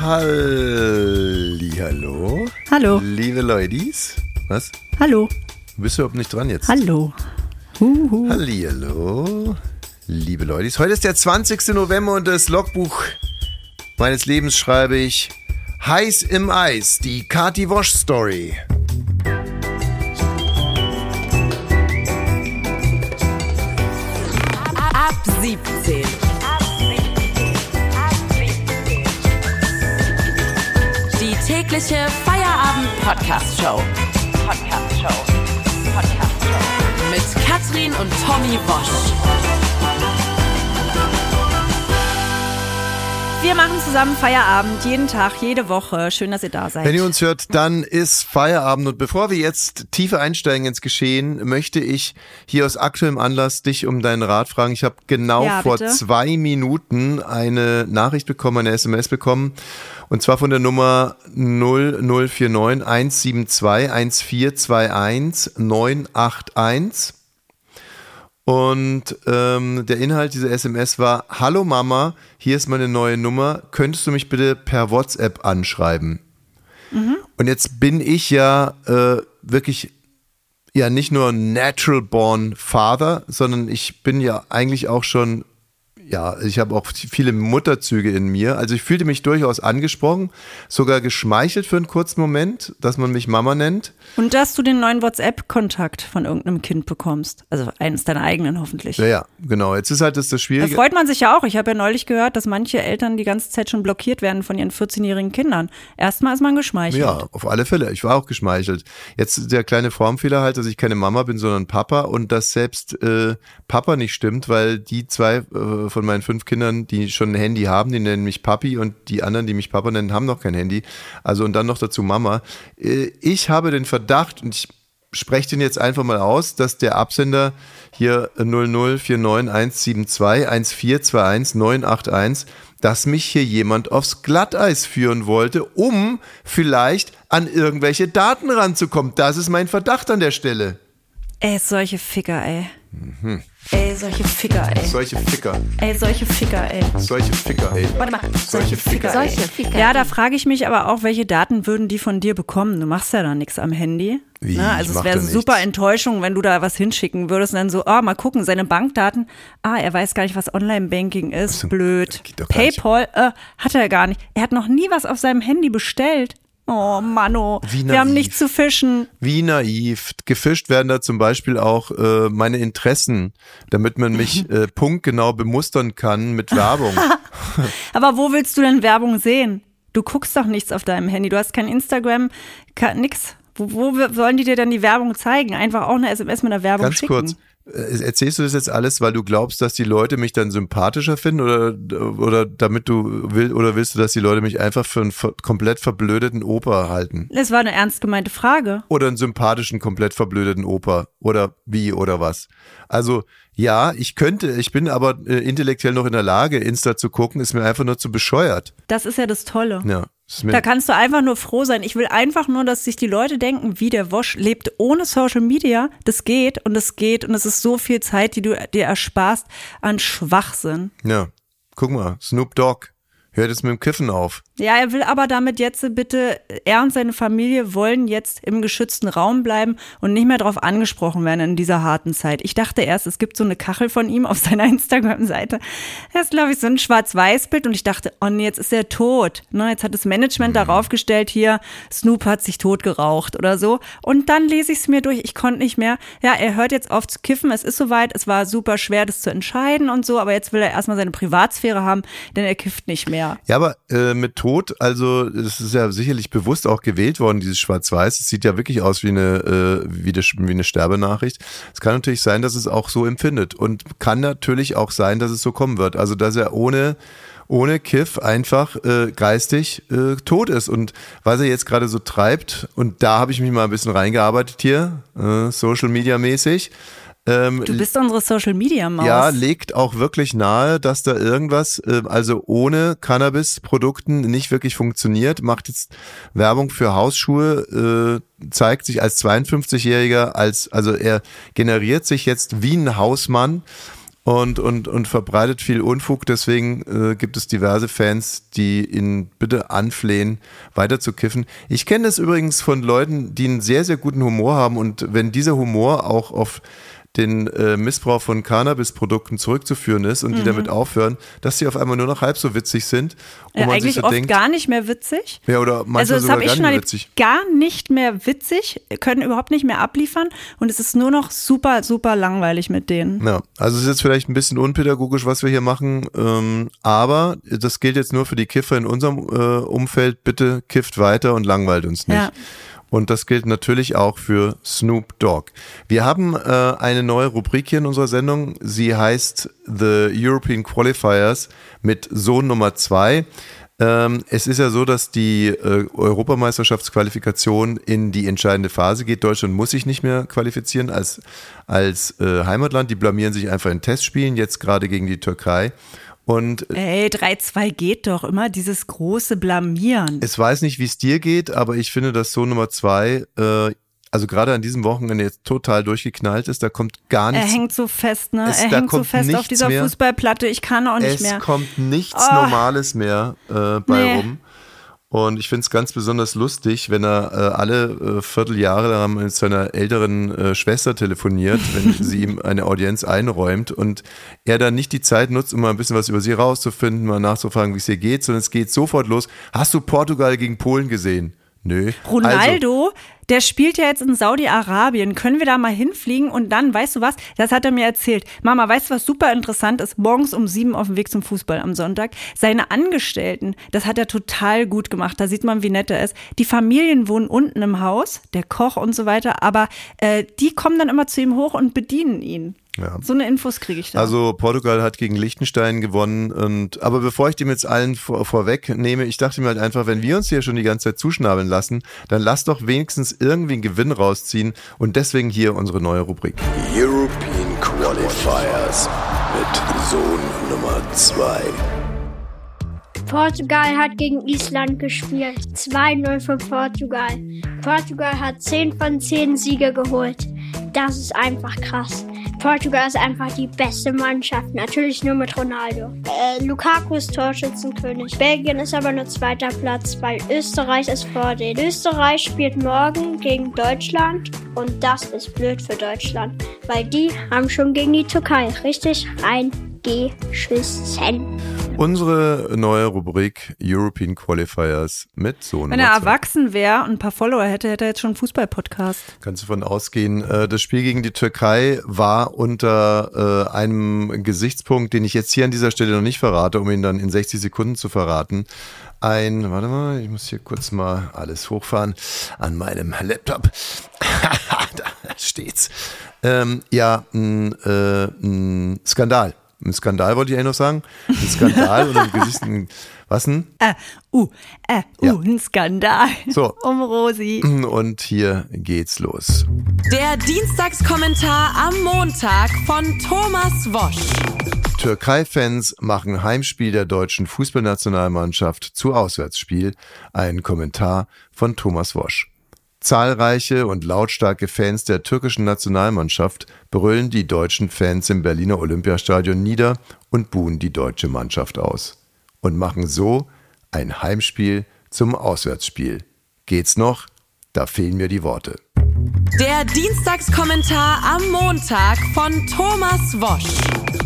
Hallihallo. Hallo. Liebe Ladies. Was? Hallo. Bist du überhaupt nicht dran jetzt? Hallo. Huhu. Hallihallo. Liebe Ladies. Heute ist der 20. November und das Logbuch meines Lebens schreibe ich Heiß im Eis, die Kati Wosch Story. Feierabend-Podcast-Show. Podcast-Show. Podcast-Show. Mit Katrin und Tommy Bosch. Wir machen zusammen Feierabend, jeden Tag, jede Woche. Schön, dass ihr da seid. Wenn ihr uns hört, dann ist Feierabend. Und bevor wir jetzt tiefer einsteigen ins Geschehen, möchte ich hier aus aktuellem Anlass dich um deinen Rat fragen. Ich habe genau Ja, vor zwei Minuten eine Nachricht bekommen, eine SMS bekommen. Und zwar von der Nummer 0049 172 1421 981. Und ähm, der Inhalt dieser SMS war, Hallo Mama, hier ist meine neue Nummer, könntest du mich bitte per WhatsApp anschreiben? Und jetzt bin ich ja äh, wirklich ja nicht nur natural born Father, sondern ich bin ja eigentlich auch schon, ja, ich habe auch viele Mutterzüge in mir. Also ich fühlte mich durchaus angesprochen, sogar geschmeichelt für einen kurzen Moment, dass man mich Mama nennt. Und dass du den neuen WhatsApp-Kontakt von irgendeinem Kind bekommst. Also eines deiner eigenen hoffentlich. Ja, ja, genau. Jetzt ist halt das, das Da Schwierige. freut man sich ja auch. Ich habe ja neulich gehört, dass manche Eltern die ganze Zeit schon blockiert werden von ihren 14-jährigen Kindern. Erstmal ist man geschmeichelt. Ja, auf alle Fälle. Ich war auch geschmeichelt. Jetzt der kleine Formfehler halt, dass ich keine Mama bin, sondern Papa und dass selbst äh, Papa nicht stimmt, weil die zwei äh, von meinen fünf Kindern, die schon ein Handy haben, die nennen mich Papi und die anderen, die mich Papa nennen, haben noch kein Handy. Also und dann noch dazu Mama. Äh, ich habe den Verdacht und ich spreche den jetzt einfach mal aus, dass der Absender hier 00491721421 dass mich hier jemand aufs Glatteis führen wollte, um vielleicht an irgendwelche Daten ranzukommen. Das ist mein Verdacht an der Stelle. Ey, solche Ficker, ey. Mhm. Ey, solche Ficker, ey. Solche Ficker, Ey, solche Ficker, ey. solche Ficker, ey. Warte mal. Solche Ficker. Solche Ficker. Ja, da frage ich mich aber auch, welche Daten würden die von dir bekommen? Du machst ja da nichts am Handy. Wie? Ne? Ich Also es wäre super Enttäuschung, wenn du da was hinschicken würdest und dann so, ah, mal gucken, seine Bankdaten, ah, er weiß gar nicht, was Online-Banking ist, denn- blöd. geht doch gar nicht. PayPal, äh, hat er gar nicht. Er hat noch nie was auf seinem Handy bestellt. Oh, Manno, Wie wir haben nichts zu fischen. Wie naiv. Gefischt werden da zum Beispiel auch äh, meine Interessen, damit man mich äh, punktgenau bemustern kann mit Werbung. Aber wo willst du denn Werbung sehen? Du guckst doch nichts auf deinem Handy. Du hast kein Instagram, kein, nix. Wo, wo sollen die dir denn die Werbung zeigen? Einfach auch eine SMS mit der Werbung Ganz schicken. kurz. Äh, Erzählst du das jetzt alles, weil du glaubst, dass die Leute mich dann sympathischer finden oder, oder damit du will, oder willst du, dass die Leute mich einfach für einen komplett verblödeten Opa halten? Es war eine ernst gemeinte Frage. Oder einen sympathischen, komplett verblödeten Opa? Oder wie oder was? Also, ja, ich könnte, ich bin aber äh, intellektuell noch in der Lage, Insta zu gucken, ist mir einfach nur zu bescheuert. Das ist ja das Tolle. Ja, Da kannst du einfach nur froh sein. Ich will einfach nur, dass sich die Leute denken, wie der Wosch lebt ohne Social Media. Das geht und es geht und es ist so viel Zeit, die du dir ersparst an Schwachsinn. ja, guck mal, Snoop Dogg hört jetzt mit dem Kiffen auf. Ja, er will aber damit jetzt bitte, er und seine Familie wollen jetzt im geschützten Raum bleiben und nicht mehr darauf angesprochen werden in dieser harten Zeit. Ich dachte erst, es gibt so eine Kachel von ihm auf seiner Instagram-Seite. Das ist, glaube ich, so ein Schwarz-Weiß-Bild und ich dachte, oh nee, jetzt ist er tot. Ne, jetzt hat das Management darauf gestellt, hier, Snoop hat sich tot geraucht oder so. Und dann lese ich es mir durch, ich konnte nicht mehr. Ja, er hört jetzt auf zu kiffen, es ist soweit, es war super schwer, das zu entscheiden und so, aber jetzt will er erstmal seine Privatsphäre haben, denn er kifft nicht mehr. Ja, aber äh, mit Tod, also es ist ja sicherlich bewusst auch gewählt worden, dieses Schwarz-Weiß. Es sieht ja wirklich aus wie eine, äh, wie, eine, wie eine Sterbenachricht. Es kann natürlich sein, dass es auch so empfindet und kann natürlich auch sein, dass es so kommen wird. Also dass er ohne ohne Kiff einfach äh, geistig äh, tot ist. Und was er jetzt gerade so treibt, und da habe ich mich mal ein bisschen reingearbeitet hier, äh, Social Media mäßig. Ähm, Du bist unsere Social Media Maus. ja, legt auch wirklich nahe, dass da irgendwas, äh, also ohne Cannabis-Produkten nicht wirklich funktioniert, macht jetzt Werbung für Hausschuhe, äh, zeigt sich als 52-Jähriger, als, also er generiert sich jetzt wie ein Hausmann und, und, und verbreitet viel Unfug. Deswegen äh, gibt es diverse Fans, die ihn bitte anflehen, weiter zu kiffen. Ich kenne das übrigens von Leuten, die einen sehr, sehr guten Humor haben und wenn dieser Humor auch auf den äh, Missbrauch von Cannabis-Produkten zurückzuführen ist und die Mhm. damit aufhören, dass sie auf einmal nur noch halb so witzig sind. Äh, man eigentlich sich so oft denkt, gar nicht mehr witzig. ja, oder manchmal Also das sogar gar schon nicht mehr witzig. Gar nicht mehr witzig, können überhaupt nicht mehr abliefern und es ist nur noch super, super langweilig mit denen. Ja, also es ist jetzt vielleicht ein bisschen unpädagogisch, was wir hier machen, ähm, aber das gilt jetzt nur für die Kiffer in unserem äh, Umfeld. Bitte kifft weiter und langweilt uns nicht. Ja. Und das gilt natürlich auch für Snoop Dogg. Wir haben äh, eine neue Rubrik hier in unserer Sendung. Sie heißt The European Qualifiers mit Sohn Nummer zwei. Ähm, es ist ja so, dass die äh, Europameisterschaftsqualifikation in die entscheidende Phase geht. Deutschland muss sich nicht mehr qualifizieren als, als äh, Heimatland. Die blamieren sich einfach in Testspielen, jetzt gerade gegen die Türkei. Und Ey, 3-2 geht doch immer, dieses große Blamieren. es weiß nicht, wie es dir geht, aber ich finde, dass so Nummer zwei, äh, also gerade an diesem Wochenende jetzt total durchgeknallt ist. Da kommt gar Er nichts. hängt so fest, ne? Es- er hängt so fest auf dieser mehr. Fußballplatte. Ich kann auch nicht es mehr. kommt nichts Oh. Normales mehr äh, bei Nee. rum. Und ich finde es ganz besonders lustig, wenn er äh, alle äh, Vierteljahre lang mit seiner älteren äh, Schwester telefoniert, wenn sie ihm eine Audienz einräumt und er dann nicht die Zeit nutzt, um mal ein bisschen was über sie rauszufinden, mal nachzufragen, wie es ihr geht, sondern es geht sofort los. Hast du Portugal gegen Polen gesehen? Nö. Also, Ronaldo, der spielt ja jetzt in Saudi-Arabien. Können wir da mal hinfliegen? Und dann, weißt du was? Das hat er mir erzählt. Mama, weißt du, was super interessant ist? Morgens um sieben auf dem Weg zum Fußball am Sonntag. Seine Angestellten, das hat er total gut gemacht. Da sieht man, wie nett er ist. Die Familien wohnen unten im Haus, der Koch und so weiter. Aber äh, die kommen dann immer zu ihm hoch und bedienen ihn. Ja. So eine Infos kriege ich da. Also Portugal hat gegen Liechtenstein gewonnen und aber bevor ich dem jetzt allen vor, vorweg nehme, ich dachte mir halt einfach, wenn wir uns hier schon die ganze Zeit zuschnabeln lassen, dann lass doch wenigstens irgendwie einen Gewinn rausziehen und deswegen hier unsere neue Rubrik. European Qualifiers mit Sohn Nummer 2. Portugal hat gegen Island gespielt. 2-0 für Portugal. Portugal hat 10 von 10 Siege geholt. Das ist einfach krass. Portugal ist einfach die beste Mannschaft. Natürlich nur mit Ronaldo. Äh, Lukaku ist Torschützenkönig. Belgien ist aber nur zweiter Platz, weil Österreich ist vor denen. Österreich spielt morgen gegen Deutschland und das ist blöd für Deutschland, weil die haben schon gegen die Türkei richtig reingeschissen. Unsere neue Rubrik European Qualifiers mit Sohn Wenn er erwachsen wäre und ein paar Follower hätte, hätte er jetzt schon einen Fußball-Podcast. Kannst du von ausgehen. Äh, Das Spiel gegen die Türkei war unter äh, einem Gesichtspunkt, den ich jetzt hier an dieser Stelle noch nicht verrate, um ihn dann in 60 Sekunden zu verraten. Ein, warte mal, ich muss hier kurz mal alles hochfahren an meinem Laptop. da steht's. Ähm, ja, ein, äh, ein Skandal. Ein Skandal wollte ich eigentlich noch sagen. Ein Skandal oder ein Gesicht, ein, was denn? Äh, uh, äh, uh, Ja. ein Skandal. So. Um Rosi. Und hier geht's los. Der Dienstagskommentar am Montag von Thomas Wosch. Türkei-Fans machen Heimspiel der deutschen Fußballnationalmannschaft zu Auswärtsspiel. Ein Kommentar von Thomas Wosch. Zahlreiche und lautstarke Fans der türkischen Nationalmannschaft brüllen die deutschen Fans im Berliner Olympiastadion nieder und buhen die deutsche Mannschaft aus. Und machen so ein Heimspiel zum Auswärtsspiel. Geht's noch? Da fehlen mir die Worte. Der Dienstagskommentar am Montag von Thomas Wosch.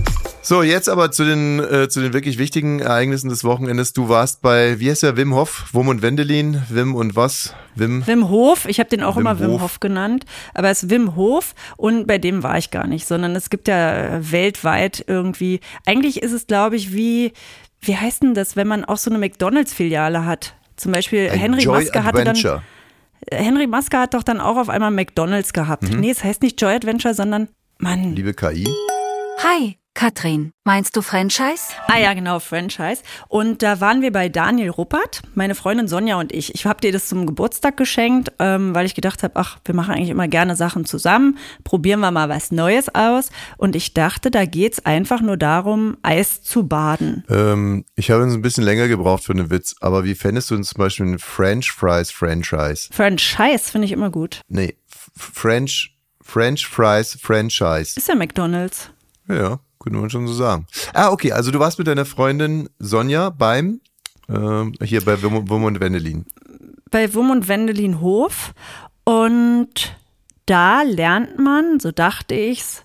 So, jetzt aber zu den, äh, zu den wirklich wichtigen Ereignissen des Wochenendes. Du warst bei, wie heißt der, Wim Hof, Wum und Wendelin, Wim und was? Wim, Wim Hof, ich habe den auch Wim immer Wim Hof. Hof genannt, aber es ist Wim Hof und bei dem war ich gar nicht, sondern es gibt ja weltweit irgendwie, eigentlich ist es glaube ich wie, wie heißt denn das, wenn man auch so eine McDonalds-Filiale hat? Zum Beispiel Henry Joy Maske hatte dann, Adventure. Henry Maske hat doch dann auch auf einmal McDonalds gehabt. Mhm. Nee, es heißt nicht Joy Adventure, sondern, Mann, Liebe KI. Hi, Katrin. Meinst du Franchise? Ah ja, genau, Franchise. Und da waren wir bei Daniel Ruppert, meine Freundin Sonja und ich. Ich habe dir das zum Geburtstag geschenkt, ähm, weil ich gedacht habe, ach, wir machen eigentlich immer gerne Sachen zusammen. Probieren wir mal was Neues aus. Und ich dachte, da geht's einfach nur darum, Eis zu baden. Ähm, ich habe uns ein bisschen länger gebraucht für einen Witz, aber wie fändest du uns zum Beispiel ein French Fries Franchise? Franchise finde ich immer gut. Nee, French, French Fries Franchise. Ist ja McDonalds. Ja. Könnte man schon so sagen. Ah, okay, also du warst mit deiner Freundin Sonja beim, äh, hier bei Wum und Wendelin. Bei Wum und Wendelin Hof und da lernt man, so dachte ich's,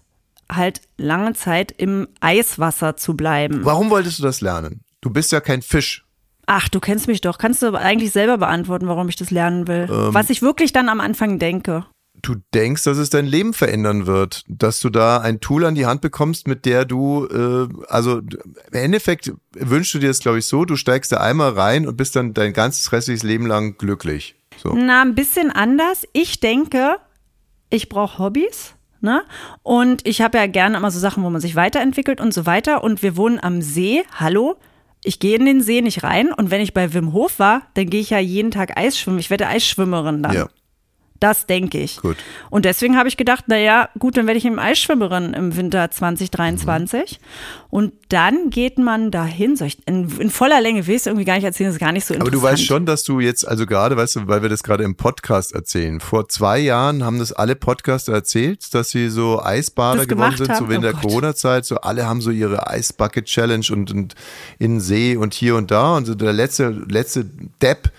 halt lange Zeit im Eiswasser zu bleiben. Warum wolltest du das lernen? Du bist ja kein Fisch. Ach, du kennst mich doch. Kannst du aber eigentlich selber beantworten, warum ich das lernen will? Ähm. Was ich wirklich dann am Anfang denke. Du denkst, dass es dein Leben verändern wird, dass du da ein Tool an die Hand bekommst, mit der du, äh, also im Endeffekt wünschst du dir das, glaube ich, so, du steigst da einmal rein und bist dann dein ganzes restliches Leben lang glücklich. So. Na, ein bisschen anders. Ich denke, ich brauche Hobbys. Ne? Und ich habe ja gerne immer so Sachen, wo man sich weiterentwickelt und so weiter. Und wir wohnen am See. Hallo? Ich gehe in den See nicht rein. Und wenn ich bei Wim Hof war, dann gehe ich ja jeden Tag Eisschwimmen. Ich werde Eisschwimmerin dann. Ja. Das denke ich. Gut. Und deswegen habe ich gedacht, naja, gut, dann werde ich eben Eisschwimmerin im Winter 2023. Und dann geht man dahin, ich, in, in voller Länge will ich es irgendwie gar nicht erzählen, das ist gar nicht so Aber interessant. du weißt schon, dass du jetzt, also gerade, weißt du, weil wir das gerade im Podcast erzählen, vor zwei Jahren haben das alle Podcaster erzählt, dass sie so Eisbader geworden sind, so haben? wie in Oh der. Corona-Zeit, so alle haben so ihre Eisbucket-Challenge und, und in den See und hier und da und so der letzte, letzte Depp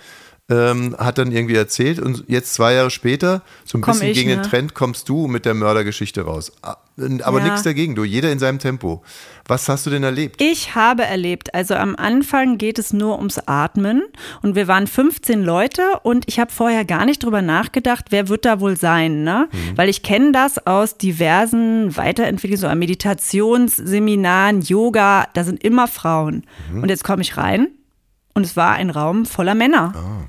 ähm, hat dann irgendwie erzählt und jetzt zwei Jahre später, so ein Komm bisschen ich, gegen den ne? Trend, kommst du mit der Mördergeschichte raus. Ah, Aber Ja. nichts dagegen, du, jeder in seinem Tempo. Was hast du denn erlebt? Ich habe erlebt, also am Anfang geht es nur ums Atmen und wir waren 15 Leute und ich habe vorher gar nicht drüber nachgedacht, wer wird da wohl sein, ne? Weil ich kenne das aus diversen Weiterentwicklungen, so an Meditationsseminaren, Yoga, da sind immer Frauen. Und jetzt komme ich rein und es war ein Raum voller Männer.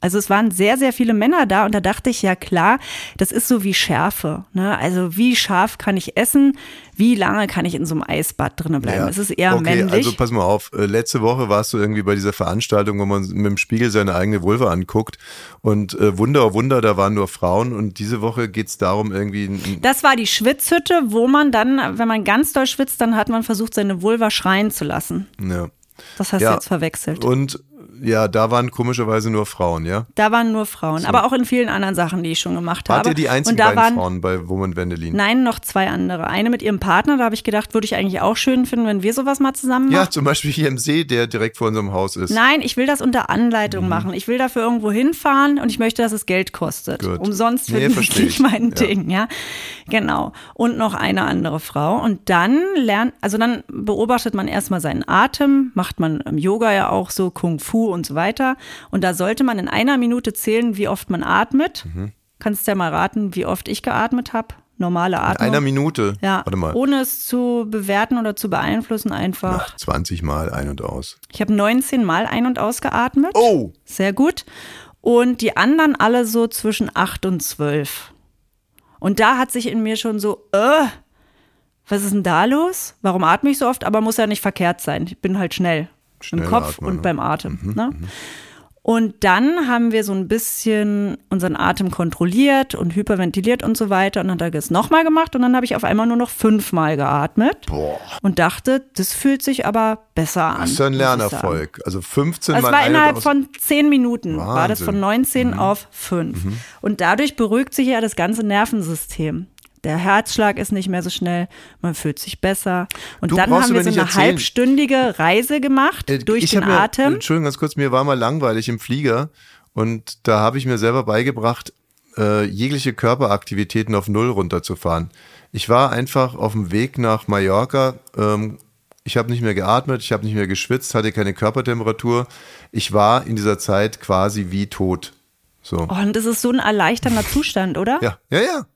Also es waren sehr, sehr viele Männer da und da dachte ich, ja klar, das ist so wie Schärfe. Ne? Also wie scharf kann ich essen? Wie lange kann ich in so einem Eisbad drinnen bleiben? Ja. Es ist eher okay, männlich. Also pass mal auf, äh, letzte Woche warst du irgendwie bei dieser Veranstaltung, wo man mit dem Spiegel seine eigene Vulva anguckt und äh, Wunder, oh Wunder, da waren nur Frauen und diese Woche geht's darum irgendwie, ein- das war die Schwitzhütte, wo man dann, wenn man ganz doll schwitzt, dann hat man versucht, seine Vulva schreien zu lassen. ja. Das hast Ja. du jetzt verwechselt. Und ja, da waren komischerweise nur Frauen, ja? Da waren nur Frauen, aber auch in vielen anderen Sachen, die ich schon gemacht Wart habe. ihr die einzigen und da beiden waren, Frauen bei Woman Wendelin? Nein, noch zwei andere. Eine mit ihrem Partner, da habe ich gedacht, würde ich eigentlich auch schön finden, wenn wir sowas mal zusammen machen. Ja, zum Beispiel hier im See, der direkt vor unserem Haus ist. Nein, ich will das unter Anleitung Mhm. machen. Ich will dafür irgendwo hinfahren und ich möchte, dass es Geld kostet. Gut. Umsonst Nee, finde versteh ich ich. nicht mein Ja. Ding, ja. Genau. Und noch eine andere Frau. Und dann lernt, also dann beobachtet man erstmal seinen Atem, macht man im Yoga ja auch so Kung Fu und so weiter. Und da sollte man in einer Minute zählen, wie oft man atmet. Mhm. Kannst ja mal raten, wie oft ich geatmet habe. Normale In Atmung. einer Minute. ja, Warte mal. ohne es zu bewerten oder zu beeinflussen, einfach. Ach, 20 Mal ein und aus. Ich habe 19 Mal ein- und ausgeatmet. Oh! Sehr gut. Und die anderen alle so zwischen 8 und 12. Und da hat sich in mir schon so, äh, was ist denn da los? Warum atme ich so oft? Aber muss ja nicht verkehrt sein. Ich bin halt schnell. Im Kopf atmen, und ne? beim Atem. ne? Und dann haben wir so ein bisschen unseren Atem kontrolliert und hyperventiliert und so weiter. Und dann hat er es nochmal gemacht und dann habe ich auf einmal nur noch fünfmal geatmet Boah. und dachte, das fühlt sich aber besser an. Das ist ja ein. Lernerfolg. Also 15 Es Mal war ein und innerhalb von zehn Minuten, war das Wahnsinn. Mhm. von 19 auf 5. Und dadurch beruhigt sich ja das ganze Nervensystem. Der Herzschlag ist nicht mehr so schnell, man fühlt sich besser. Und Du dann haben wir so eine erzählen. halbstündige Reise gemacht Äh, durch den mir, Atem. Entschuldigung, ganz kurz, mir war mal langweilig im Flieger und da habe ich mir selber beigebracht, äh, jegliche Körperaktivitäten auf Null runterzufahren. Ich war einfach auf dem Weg nach Mallorca. Ähm, ich habe nicht mehr geatmet, ich habe nicht mehr geschwitzt, hatte keine Körpertemperatur. Ich war in dieser Zeit quasi wie tot. So. Oh, und das ist so ein erleichternder Zustand, oder? Ja, ja, ja.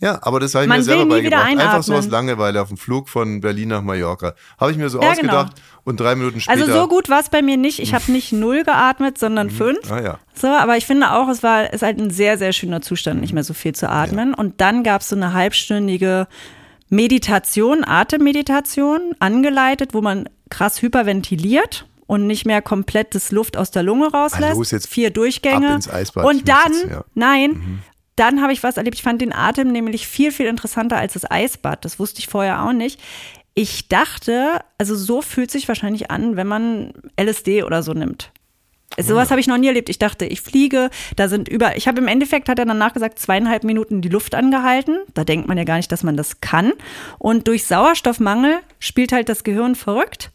Ja, aber das habe ich Man mir selber beigebracht. Einfach so aus. Langeweile auf dem Flug von Berlin nach Mallorca. Habe ich mir so Ja, ausgedacht und drei Minuten später. Also so gut war es bei mir nicht. Ich habe nicht null geatmet, sondern fünf. Ah ja. So, aber ich finde auch, es war ist halt ein sehr, sehr schöner Zustand, nicht mehr so viel zu atmen. Und dann gab es so eine halbstündige Meditation, Atemmeditation, angeleitet, wo man krass hyperventiliert und nicht mehr komplett das Luft aus der Lunge rauslässt. los, jetzt Vier Durchgänge. ab ins Eisbad. Und dann, jetzt, ja. nein, dann habe ich was erlebt. Ich fand den Atem nämlich viel, viel interessanter als das Eisbad. Das wusste ich vorher auch nicht. Ich dachte, also so fühlt sich wahrscheinlich an, wenn man LSD oder so nimmt. Sowas habe ich noch nie erlebt. Ich dachte, ich fliege, da sind über, ich habe im Endeffekt, hat er danach gesagt, zweieinhalb Minuten die Luft angehalten. Da denkt man ja gar nicht, dass man das kann. Und durch Sauerstoffmangel spielt halt das Gehirn verrückt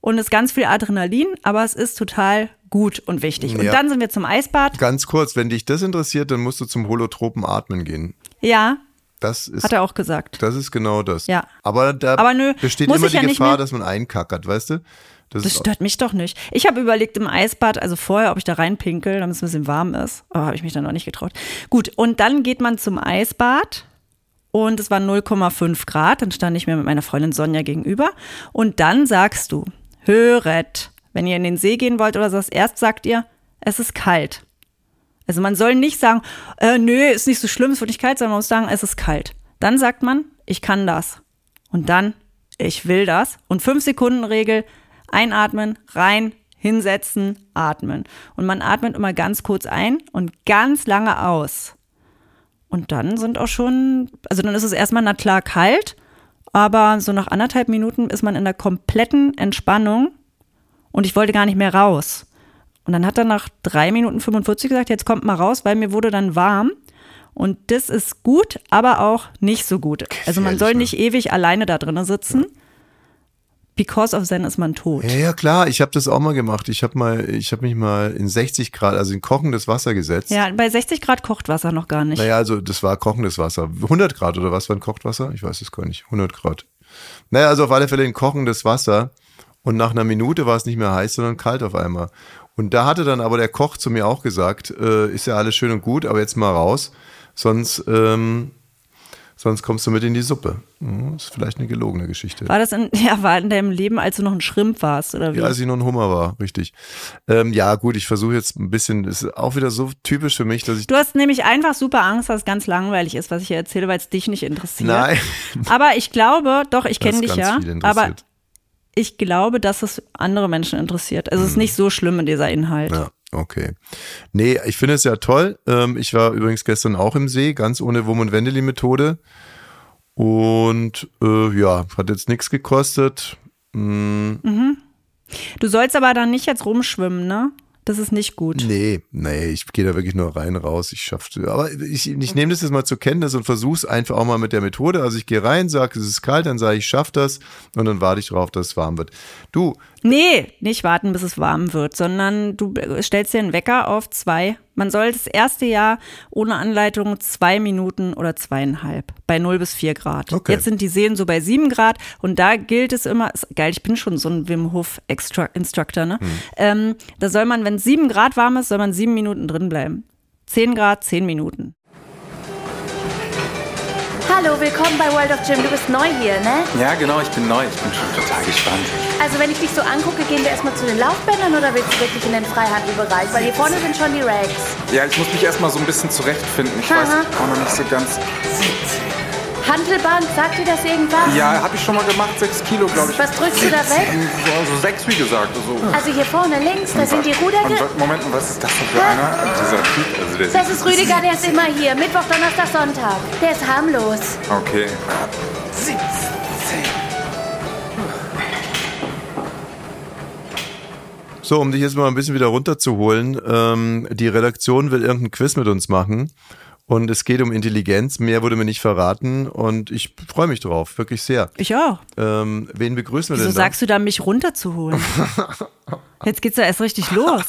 und ist ganz viel Adrenalin, aber es ist total gut und wichtig. Und Ja. dann sind wir zum Eisbad. Ganz kurz, wenn dich das interessiert, dann musst du zum holotropen Atmen gehen. Ja, Das ist, hat er auch gesagt. das ist genau das. Ja. Aber da Aber nö, besteht immer die ja Gefahr, dass man einkackert, weißt du? Das, Das stört mich doch nicht. Ich habe überlegt im Eisbad, also vorher, ob ich da reinpinkel, damit es ein bisschen warm ist. Aber habe ich mich dann noch nicht getraut. Gut, und dann geht man zum Eisbad und es waren 0,5 Grad. Dann stand ich mir mit meiner Freundin Sonja gegenüber. Und dann sagst du, höret, wenn ihr in den See gehen wollt oder so, erst sagt ihr, es ist kalt. Also man soll nicht sagen, äh, nö, ist nicht so schlimm, es wird nicht kalt, sondern man muss sagen, es ist kalt. Dann sagt man, ich kann das. Und dann, ich will das. Und fünf Sekunden Regel, einatmen, rein, hinsetzen, atmen. Und man atmet immer ganz kurz ein und ganz lange aus. Und dann sind auch schon, also dann ist es erstmal na klar kalt, aber so nach anderthalb Minuten ist man in der kompletten Entspannung und ich wollte gar nicht mehr raus. Und dann hat er nach drei Minuten 45 gesagt, jetzt kommt mal raus, weil mir wurde dann warm. Und das ist gut, aber auch nicht so gut. Also man soll ne? nicht ewig alleine da drinnen sitzen. Because of Zen ist man tot. ja, ja, klar, ich habe das auch mal gemacht. Ich habe mal, ich habe mich mal in 60 Grad, also in kochendes Wasser gesetzt. Ja, bei 60 Grad kocht Wasser noch gar nicht. Naja, also das war kochendes Wasser. 100 Grad oder was war ein Kochtwasser? Ich weiß es gar nicht. 100 Grad. Naja, also auf alle Fälle in kochendes Wasser. Und nach einer Minute war es nicht mehr heiß, sondern kalt auf einmal. Und da hatte dann aber der Koch zu mir auch gesagt, äh, ist ja alles schön und gut, aber jetzt mal raus, sonst, ähm, sonst kommst du mit in die Suppe. Hm, ist vielleicht eine gelogene Geschichte. War das in, ja, war in deinem Leben, als du noch ein Schrimp warst, oder wie? Ja, als ich noch ein Hummer war, richtig. Ähm, ja, gut, ich versuche jetzt ein bisschen, das ist auch wieder so typisch für mich, dass ich. Du hast nämlich einfach super Angst, dass es ganz langweilig ist, was ich hier erzähle, weil es dich nicht interessiert. Nein. Aber ich glaube, doch, ich kenne dich ja, aber. Ich glaube, dass es andere Menschen interessiert. Also es ist nicht so schlimm in dieser Inhalt. Mhm. Ja, okay. Nee, ich finde es ja toll. Ähm, ich war übrigens gestern auch im See, ganz ohne Wurm- und Wendeli-Methode. Und äh, ja, hat jetzt nichts gekostet. Mm, Du sollst aber dann nicht jetzt rumschwimmen, ne? Das ist nicht gut. nee, nee, ich gehe da wirklich nur rein, raus. Ich schaff's. Aber ich, ich nehme das jetzt mal zur Kenntnis und versuch's einfach auch mal mit der Methode. Also ich gehe rein, sage, es ist kalt, dann sage ich, ich schaff das und dann warte ich drauf, dass es warm wird. Du, Nee, nicht warten, bis es warm wird, sondern du stellst dir einen Wecker auf zwei. Man soll das erste Jahr ohne Anleitung zwei Minuten oder zweieinhalb bei 0 bis 4 Grad. Okay. Jetzt sind die Seen so bei 7 Grad und da gilt es immer, ist geil, ich bin schon so ein Wim Hof Instructor, ne? Ähm, da soll man, wenn 7 Grad warm ist, soll man 7 Minuten drin bleiben. 10 Grad, 10 Minuten. Hallo, willkommen bei World of Gym. Du bist neu hier, ne? Ja, genau, ich bin neu. Ich bin schon total gespannt. Also wenn ich dich so angucke, gehen wir erstmal zu den Laufbändern oder willst du wirklich in den Freihandelbereich? Weil hier vorne sind schon die Rags. Ja, ich muss mich erstmal so ein bisschen zurechtfinden. Ich weiß Aha. auch noch nicht so ganz. Handelband, sagt dir das irgendwas? Ja, habe ich schon mal gemacht. Sechs Kilo, glaube ich. Was drückst du da weg? So, also sechs, wie gesagt. So. Also hier vorne links, da sind die Ruderge... wa- Moment, und was ist das denn für einer? Dieser Typ, also der Das ist Rüdiger, der ist immer hier. Mittwoch, Donnerstag, Sonntag. Der ist harmlos. Okay. So, um dich jetzt mal ein bisschen wieder runterzuholen, ähm, die Redaktion will irgendein Quiz mit uns machen und es geht um Intelligenz. Mehr wurde mir nicht verraten und ich freue mich drauf, wirklich sehr. Ich auch. Ähm, wen begrüßen wir Wieso denn da? sagst du da, mich runterzuholen? Jetzt geht's ja erst richtig los.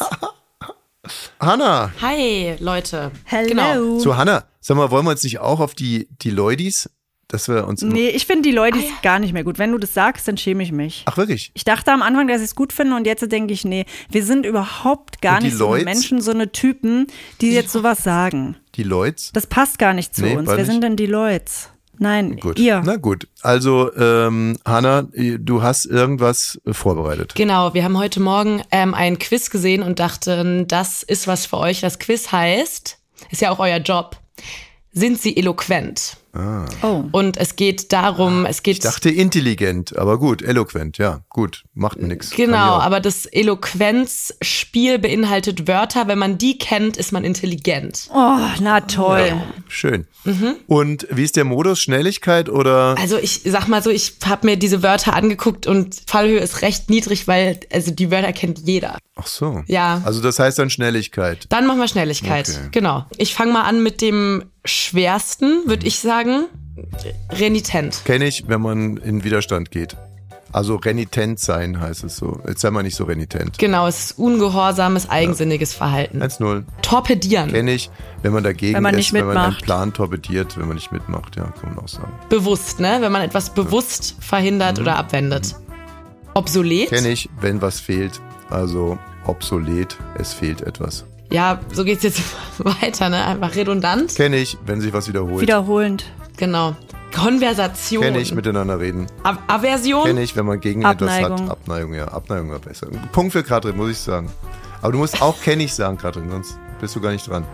Hanna, Hi, Leute. Hello. Genau. zu Hanna. Sag mal, wollen wir uns nicht auch auf die, die Leudis, dass wir uns... Nee, ich finde die Leute gar nicht mehr gut. Wenn du das sagst, dann schäme ich mich. Ach wirklich? Ich dachte am Anfang, dass ich es gut finde und jetzt denke ich, nee, wir sind überhaupt gar nicht so eine Leuts? Menschen, so eine Typen, die jetzt sowas sagen. Die Leuts? Das passt gar nicht zu Nee, uns. Wer nicht- sind denn die Leute? Nein, Gut. ihr. Na gut. Also, ähm, Hanna, du hast irgendwas vorbereitet. Genau, wir haben heute Morgen ähm, ein Quiz gesehen und dachten, das ist was für euch. Das Quiz heißt, ist ja auch euer Job. Sind sie eloquent? Oh. Und es geht darum, es geht Ich dachte intelligent, aber gut, eloquent, ja, gut, macht mir nichts. Genau, aber das Eloquenzspiel beinhaltet Wörter. Wenn man die kennt, ist man intelligent. Oh, na toll. Schön. Und wie ist der Modus? Schnelligkeit oder? Also ich sag mal so, ich habe mir diese Wörter angeguckt und Fallhöhe ist recht niedrig, weil also die Wörter kennt jeder. Ach so. Ja. Also das heißt dann Schnelligkeit. Dann machen wir Schnelligkeit. Okay. Genau. Ich fange mal an mit dem schwersten, würde ich sagen. Renitent. Kenne ich, wenn man in Widerstand geht. Also renitent sein heißt es so. Jetzt sei mal nicht so renitent. Genau, es ist ungehorsames, eigensinniges Verhalten. 1-0. Torpedieren. Kenne ich, wenn man dagegen Wenn man ist, nicht wenn man einen mitmacht. Plan torpediert, wenn man nicht mitmacht, ja, kann man auch sagen. Bewusst, ne? Wenn man etwas bewusst verhindert oder abwendet. Obsolet. Kenne ich, wenn was fehlt. Also obsolet, es fehlt etwas. Ja, so geht's jetzt weiter, ne? Einfach redundant. Kenne ich, wenn sich was wiederholt. Wiederholend. Genau. Konversation. Kenne ich, miteinander reden. A Aversion. Kenne ich, wenn man gegen Abneigung. etwas hat. Abneigung, ja. Abneigung war besser. Punkt für Katrin, muss ich sagen. Aber du musst auch kenne ich sagen, Katrin, sonst bist du gar nicht dran.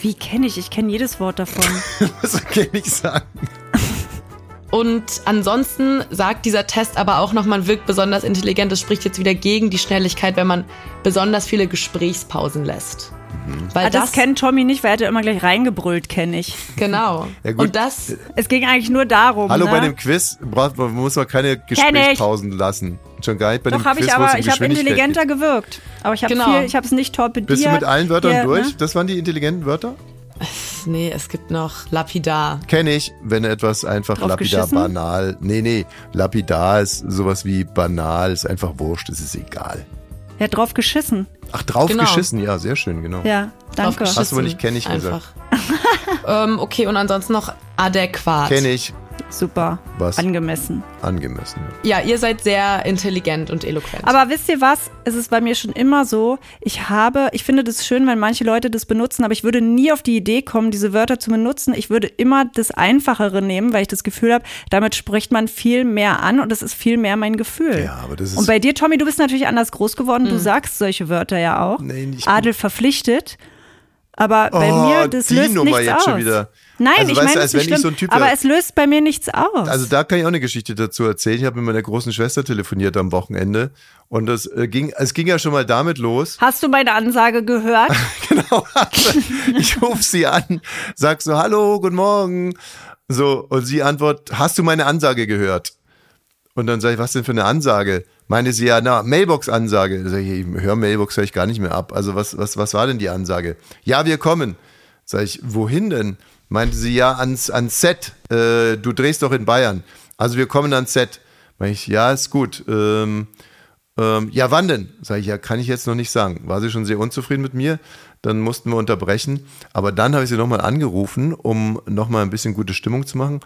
Wie kenne ich? Ich kenne jedes Wort davon. Was kenne ich sagen? Und ansonsten sagt dieser Test aber auch noch, man wirkt besonders intelligent. Das spricht jetzt wieder gegen die Schnelligkeit, wenn man besonders viele Gesprächspausen lässt. Weil Ah, das, kennt Tommy nicht, weil er hat ja immer gleich reingebrüllt, kenne ich. Genau. Ja, gut. Und das, Es ging eigentlich nur darum. Hallo, ne? bei dem Quiz braucht, man- muss man keine Gesprächspausen lassen. Schon gar nicht bei Doch, dem habe Quiz, ich wo es aber, um ich habe intelligenter geht. gewirkt. Aber ich habe Genau. viel, ich habe es nicht torpediert. Bist du mit allen Wörtern Hier, durch? Ne? Das waren die intelligenten Wörter? Nee, es gibt noch lapidar. Kenne ich, wenn etwas einfach Drauf lapidar, geschissen? banal. Nee, nee, lapidar ist sowas wie banal, ist einfach wurscht, es ist egal. Er hat drauf geschissen. Ach, drauf Genau. geschissen, ja, sehr schön, genau. Ja, danke. Drauf Hast du aber nicht kenn ich Einfach. ähm, okay, und ansonsten noch adäquat. Kenne ich, Super. Was? Angemessen. angemessen. Ja, ihr seid sehr intelligent und eloquent. Aber wisst ihr was? Es ist bei mir schon immer so, ich habe, ich finde das schön, wenn manche Leute das benutzen, aber ich würde nie auf die Idee kommen, diese Wörter zu benutzen. Ich würde immer das Einfachere nehmen, weil ich das Gefühl habe, damit spricht man viel mehr an und das ist viel mehr mein Gefühl. Ja, aber das ist- Und bei dir, Tommy, du bist natürlich anders groß geworden. Du sagst solche Wörter ja auch. Nee, nicht Adel verpflichtet. Aber bei Oh, mir, das die löst Nummer nichts jetzt aus. schon wieder. Nein, Also ich meine als wenn ich so schlimm, ein Typ aber es löst bei mir nichts aus. Also da kann ich auch eine Geschichte dazu erzählen. Ich habe mit meiner großen Schwester telefoniert am Wochenende und das äh, ging, es ging ja schon mal damit los. Hast du meine Ansage gehört? genau. Also, ich rufe sie an, sag so, hallo, guten Morgen. So, und sie antwortet, hast du meine Ansage gehört? Und dann sage ich, was denn für eine Ansage? Meine sie ja, na, Mailbox-Ansage. Sag ich, ich hör Mailbox höre ich gar nicht mehr ab. Also was, was, was war denn die Ansage? Ja, wir kommen. Sag ich, wohin denn? Meinte sie, ja, ans, ans Set. Äh, du drehst doch in Bayern. Also wir kommen ans Set. Meinte ich, ja, ist gut. Ähm, ähm, ja, wann denn? Sag ich, ja, kann ich jetzt noch nicht sagen. War sie schon sehr unzufrieden mit mir. Dann mussten wir unterbrechen. Aber dann habe ich sie nochmal angerufen, um nochmal ein bisschen gute Stimmung zu machen.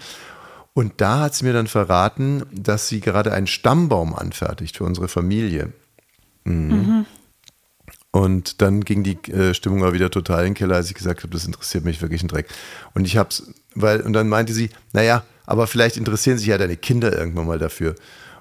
Und da hat sie mir dann verraten, dass sie gerade einen Stammbaum anfertigt für unsere Familie. Mhm. Und dann ging die äh, Stimmung mal wieder total in den Keller, als ich gesagt habe, das interessiert mich wirklich ein Dreck. Und ich hab's, weil, und dann meinte sie, naja, aber vielleicht interessieren sich ja deine Kinder irgendwann mal dafür.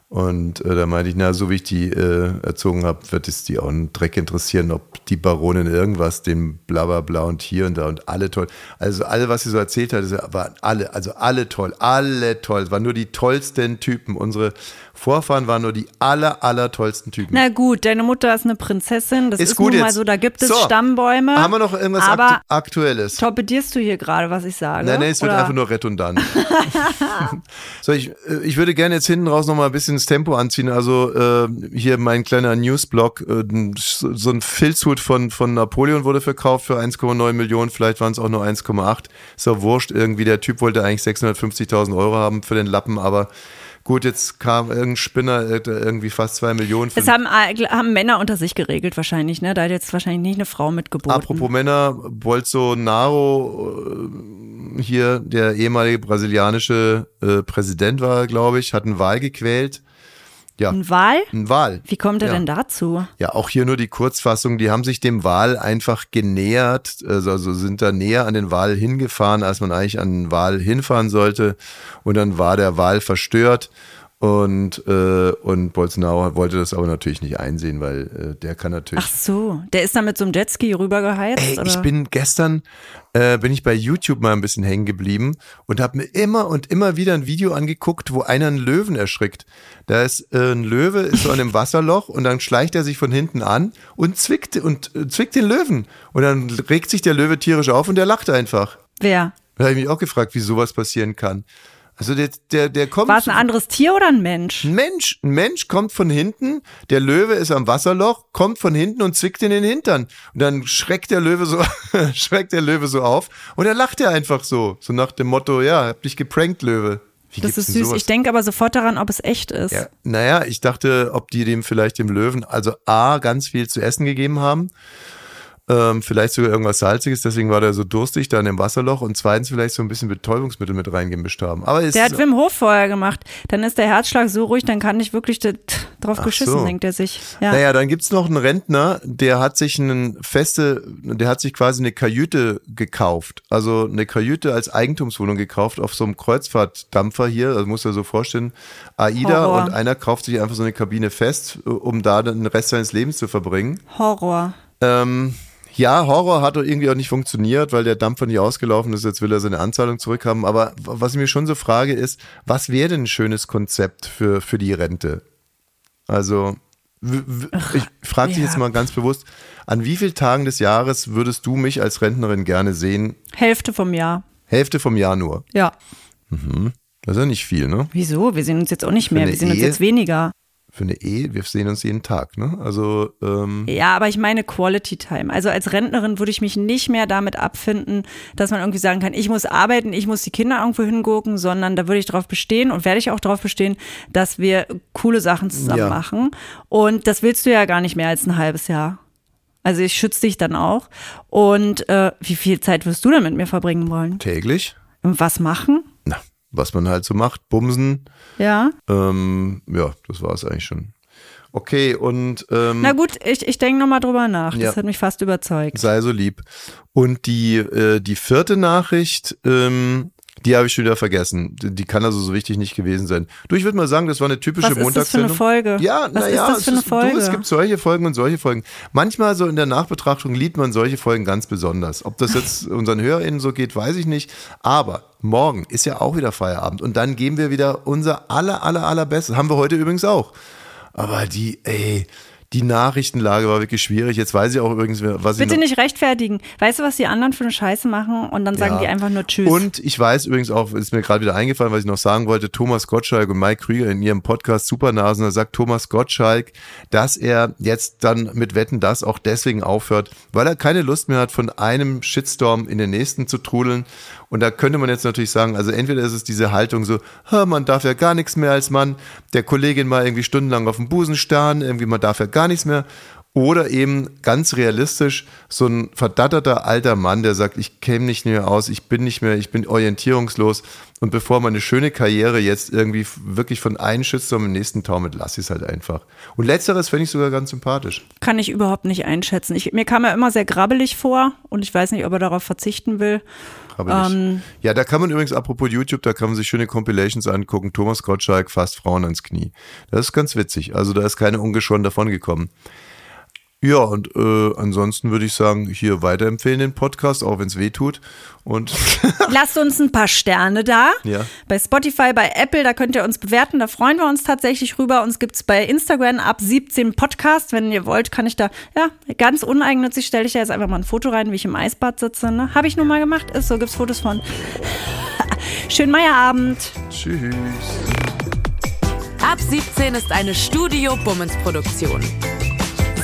Und äh, da meinte ich, na, so wie ich die äh, erzogen habe, wird es die auch einen Dreck interessieren, ob die Baronin irgendwas, dem bla und hier und da und alle toll. Also alle, was sie so erzählt hat, waren alle, also alle toll, alle toll. Es waren nur die tollsten Typen. Unsere Vorfahren waren nur die aller, aller tollsten Typen. Na gut, deine Mutter ist eine Prinzessin, das ist, Ist gut nun mal jetzt. so, da gibt es So, Stammbäume. Haben wir noch irgendwas aber Aktu Aktuelles? torpedierst du hier gerade, was ich sage? Nein, nein, es wird Oder? einfach nur redundant. so, ich, äh, ich würde gerne jetzt hinten raus noch mal ein bisschen das Tempo anziehen. Also äh, hier mein kleiner Newsblog, äh, so so ein Filzhut von, von Napoleon wurde verkauft für 1,9 Millionen, vielleicht waren es auch nur 1,8. Ist ja wurscht, irgendwie der Typ wollte eigentlich 650.000 Euro haben für den Lappen, aber gut, jetzt kam irgendein Spinner, äh, irgendwie fast 2 Millionen Es haben, haben Männer unter sich geregelt wahrscheinlich, ne? Da hat jetzt wahrscheinlich nicht eine Frau mitgeboten. Apropos Männer, Bolsonaro, äh, hier der ehemalige brasilianische äh, Präsident war, glaube ich, hat eine Wahl gequält. Ja, Ein Wahl? eine Wahl. Wie kommt er Ja. denn dazu? Ja, auch hier nur die Kurzfassung. Die haben sich dem Wahl einfach genähert, also, also sind da näher an den Wahl hingefahren, als man eigentlich an den Wahl hinfahren sollte. Und dann war der Wahl verstört. Und, äh, und Bolsonaro wollte das aber natürlich nicht einsehen, weil äh, der kann natürlich. Ach so, der ist da mit so einem Jetski rübergeheizt? Ey, oder? ich bin gestern, äh, bin ich bei YouTube mal ein bisschen hängen geblieben und habe mir immer und immer wieder ein Video angeguckt, wo einer einen Löwen erschrickt. Da ist äh, ein Löwe, ist so an einem Wasserloch und dann schleicht er sich von hinten an und zwickt und äh, zwickt den Löwen. Und dann regt sich der Löwe tierisch auf und der lacht einfach. Wer? Da habe ich mich auch gefragt, wie sowas passieren kann. Also der, der, der kommt. War es ein anderes Tier oder ein Mensch? Ein Mensch, ein Mensch kommt von hinten, der Löwe ist am Wasserloch, kommt von hinten und zwickt in den Hintern. Und dann schreckt der Löwe so, schreckt der Löwe so auf und dann lacht er einfach so. So nach dem Motto, ja, hab dich geprankt, Löwe. Wie Das ist süß. Ich denke aber sofort daran, ob es echt ist. Ja, naja, ich dachte, ob die dem vielleicht dem Löwen, also A, ganz viel zu essen gegeben haben. Ähm, vielleicht sogar irgendwas Salziges, deswegen war der so durstig da in dem Wasserloch und zweitens vielleicht so ein bisschen Betäubungsmittel mit reingemischt haben. Aber es Der hat Wim Hof vorher gemacht. Dann ist der Herzschlag so ruhig, dann kann ich wirklich drauf Ach geschissen, so. denkt er sich. Ja. Naja, dann gibt's noch einen Rentner, der hat sich einen feste, der hat sich quasi eine Kajüte gekauft. Also eine Kajüte als Eigentumswohnung gekauft auf so einem Kreuzfahrtdampfer hier. Also muss er so vorstellen, AIDA Horror. und einer kauft sich einfach so eine Kabine fest, um da den Rest seines Lebens zu verbringen. Horror. Ähm, ja, Horror hat doch irgendwie auch nicht funktioniert, weil der Dampfer nicht ausgelaufen ist. Jetzt will er seine Anzahlung zurückhaben. Aber was ich mir schon so frage ist, was wäre denn ein schönes Konzept für, für die Rente? Also, ich frage dich ja. jetzt mal ganz bewusst, an wie vielen Tagen des Jahres würdest du mich als Rentnerin gerne sehen? Hälfte vom Jahr. Hälfte vom Jahr nur. Ja. Das ist ja nicht viel, ne? Wieso? Wir sehen uns jetzt auch nicht mehr. Wir sehen uns Ehe? jetzt weniger. Für eine Ehe, wir sehen uns jeden Tag, ne? Also, ähm, Ja, aber ich meine Quality Time. Also als Rentnerin würde ich mich nicht mehr damit abfinden, dass man irgendwie sagen kann, ich muss arbeiten, ich muss die Kinder irgendwo hingucken, sondern da würde ich darauf bestehen und werde ich auch darauf bestehen, dass wir coole Sachen zusammen Ja. machen. Und das willst du ja gar nicht mehr als ein halbes Jahr. Also ich schütze dich dann auch. Und äh, wie viel Zeit wirst du denn mit mir verbringen wollen? täglich. Und was machen? Was man halt so macht, bumsen. Ja. Ähm, ja, das war es eigentlich schon. Okay, und ähm, Na gut, ich, ich denke nochmal drüber nach. Das Ja. hat mich fast überzeugt. sei so lieb. Und die, äh, die vierte Nachricht, ähm, die habe ich schon wieder vergessen. Die kann also so wichtig nicht gewesen sein. Du, ich würde mal sagen, das war eine typische Was ist das für eine Montagssendung. Folge? Ja, Was naja, ist das für eine Folge? Du, es gibt solche Folgen und solche Folgen. Manchmal so in der Nachbetrachtung liebt man solche Folgen ganz besonders. Ob das jetzt unseren HörerInnen so geht, weiß ich nicht. Aber morgen ist ja auch wieder Feierabend und dann geben wir wieder unser aller, aller, allerbestes. Haben wir heute übrigens auch. Aber die, ey, die Nachrichtenlage war wirklich schwierig. Jetzt weiß ich auch übrigens, was ich Bitte nicht rechtfertigen. Weißt du, was die anderen für eine Scheiße machen? Und dann sagen Ja. die einfach nur Tschüss. Und ich weiß übrigens auch, ist mir gerade wieder eingefallen, was ich noch sagen wollte, Thomas Gottschalk und Mike Krüger in ihrem Podcast Supernasen, da sagt Thomas Gottschalk, dass er jetzt dann mit Wetten das auch deswegen aufhört, weil er keine Lust mehr hat, von einem Shitstorm in den nächsten zu trudeln. Und da könnte man jetzt natürlich sagen, also entweder ist es diese Haltung so, "Ha, man darf ja gar nichts mehr als Mann, der Kollegin mal irgendwie stundenlang auf den Busen starren, irgendwie man darf ja gar nichts mehr. Oder eben ganz realistisch so ein verdatterter alter Mann, der sagt, ich käme nicht mehr aus, ich bin nicht mehr, ich bin orientierungslos. Und bevor meine schöne Karriere jetzt irgendwie wirklich von einem Shitstorm im nächsten taumelt, lass ich es halt einfach. Und letzteres fände ich sogar ganz sympathisch. Kann ich überhaupt nicht einschätzen. Ich, mir kam er immer sehr grabbelig vor und ich weiß nicht, ob er darauf verzichten will. Ähm. Ja, da kann man übrigens, apropos YouTube, da kann man sich schöne Compilations angucken. Thomas Gottschalk fasst Frauen ans Knie. Das ist ganz witzig. Also da ist keine ungeschoren davongekommen. Ja, und äh, ansonsten würde ich sagen, hier weiterempfehlen den Podcast, auch wenn es weh tut. Und Lasst uns ein paar Sterne da. Ja. Bei Spotify, bei Apple, da könnt ihr uns bewerten. Da freuen wir uns tatsächlich rüber. Uns gibt's bei Instagram ab 17 Podcast. Wenn ihr wollt, kann ich da, ja, ganz uneigennützig stelle ich da jetzt einfach mal ein Foto rein, wie ich im Eisbad sitze. Ne? Habe ich nun mal gemacht. Ist so, gibt's Fotos von. Schönen Meierabend. tschüss. Ab 17 ist eine Studio Bummens Produktion.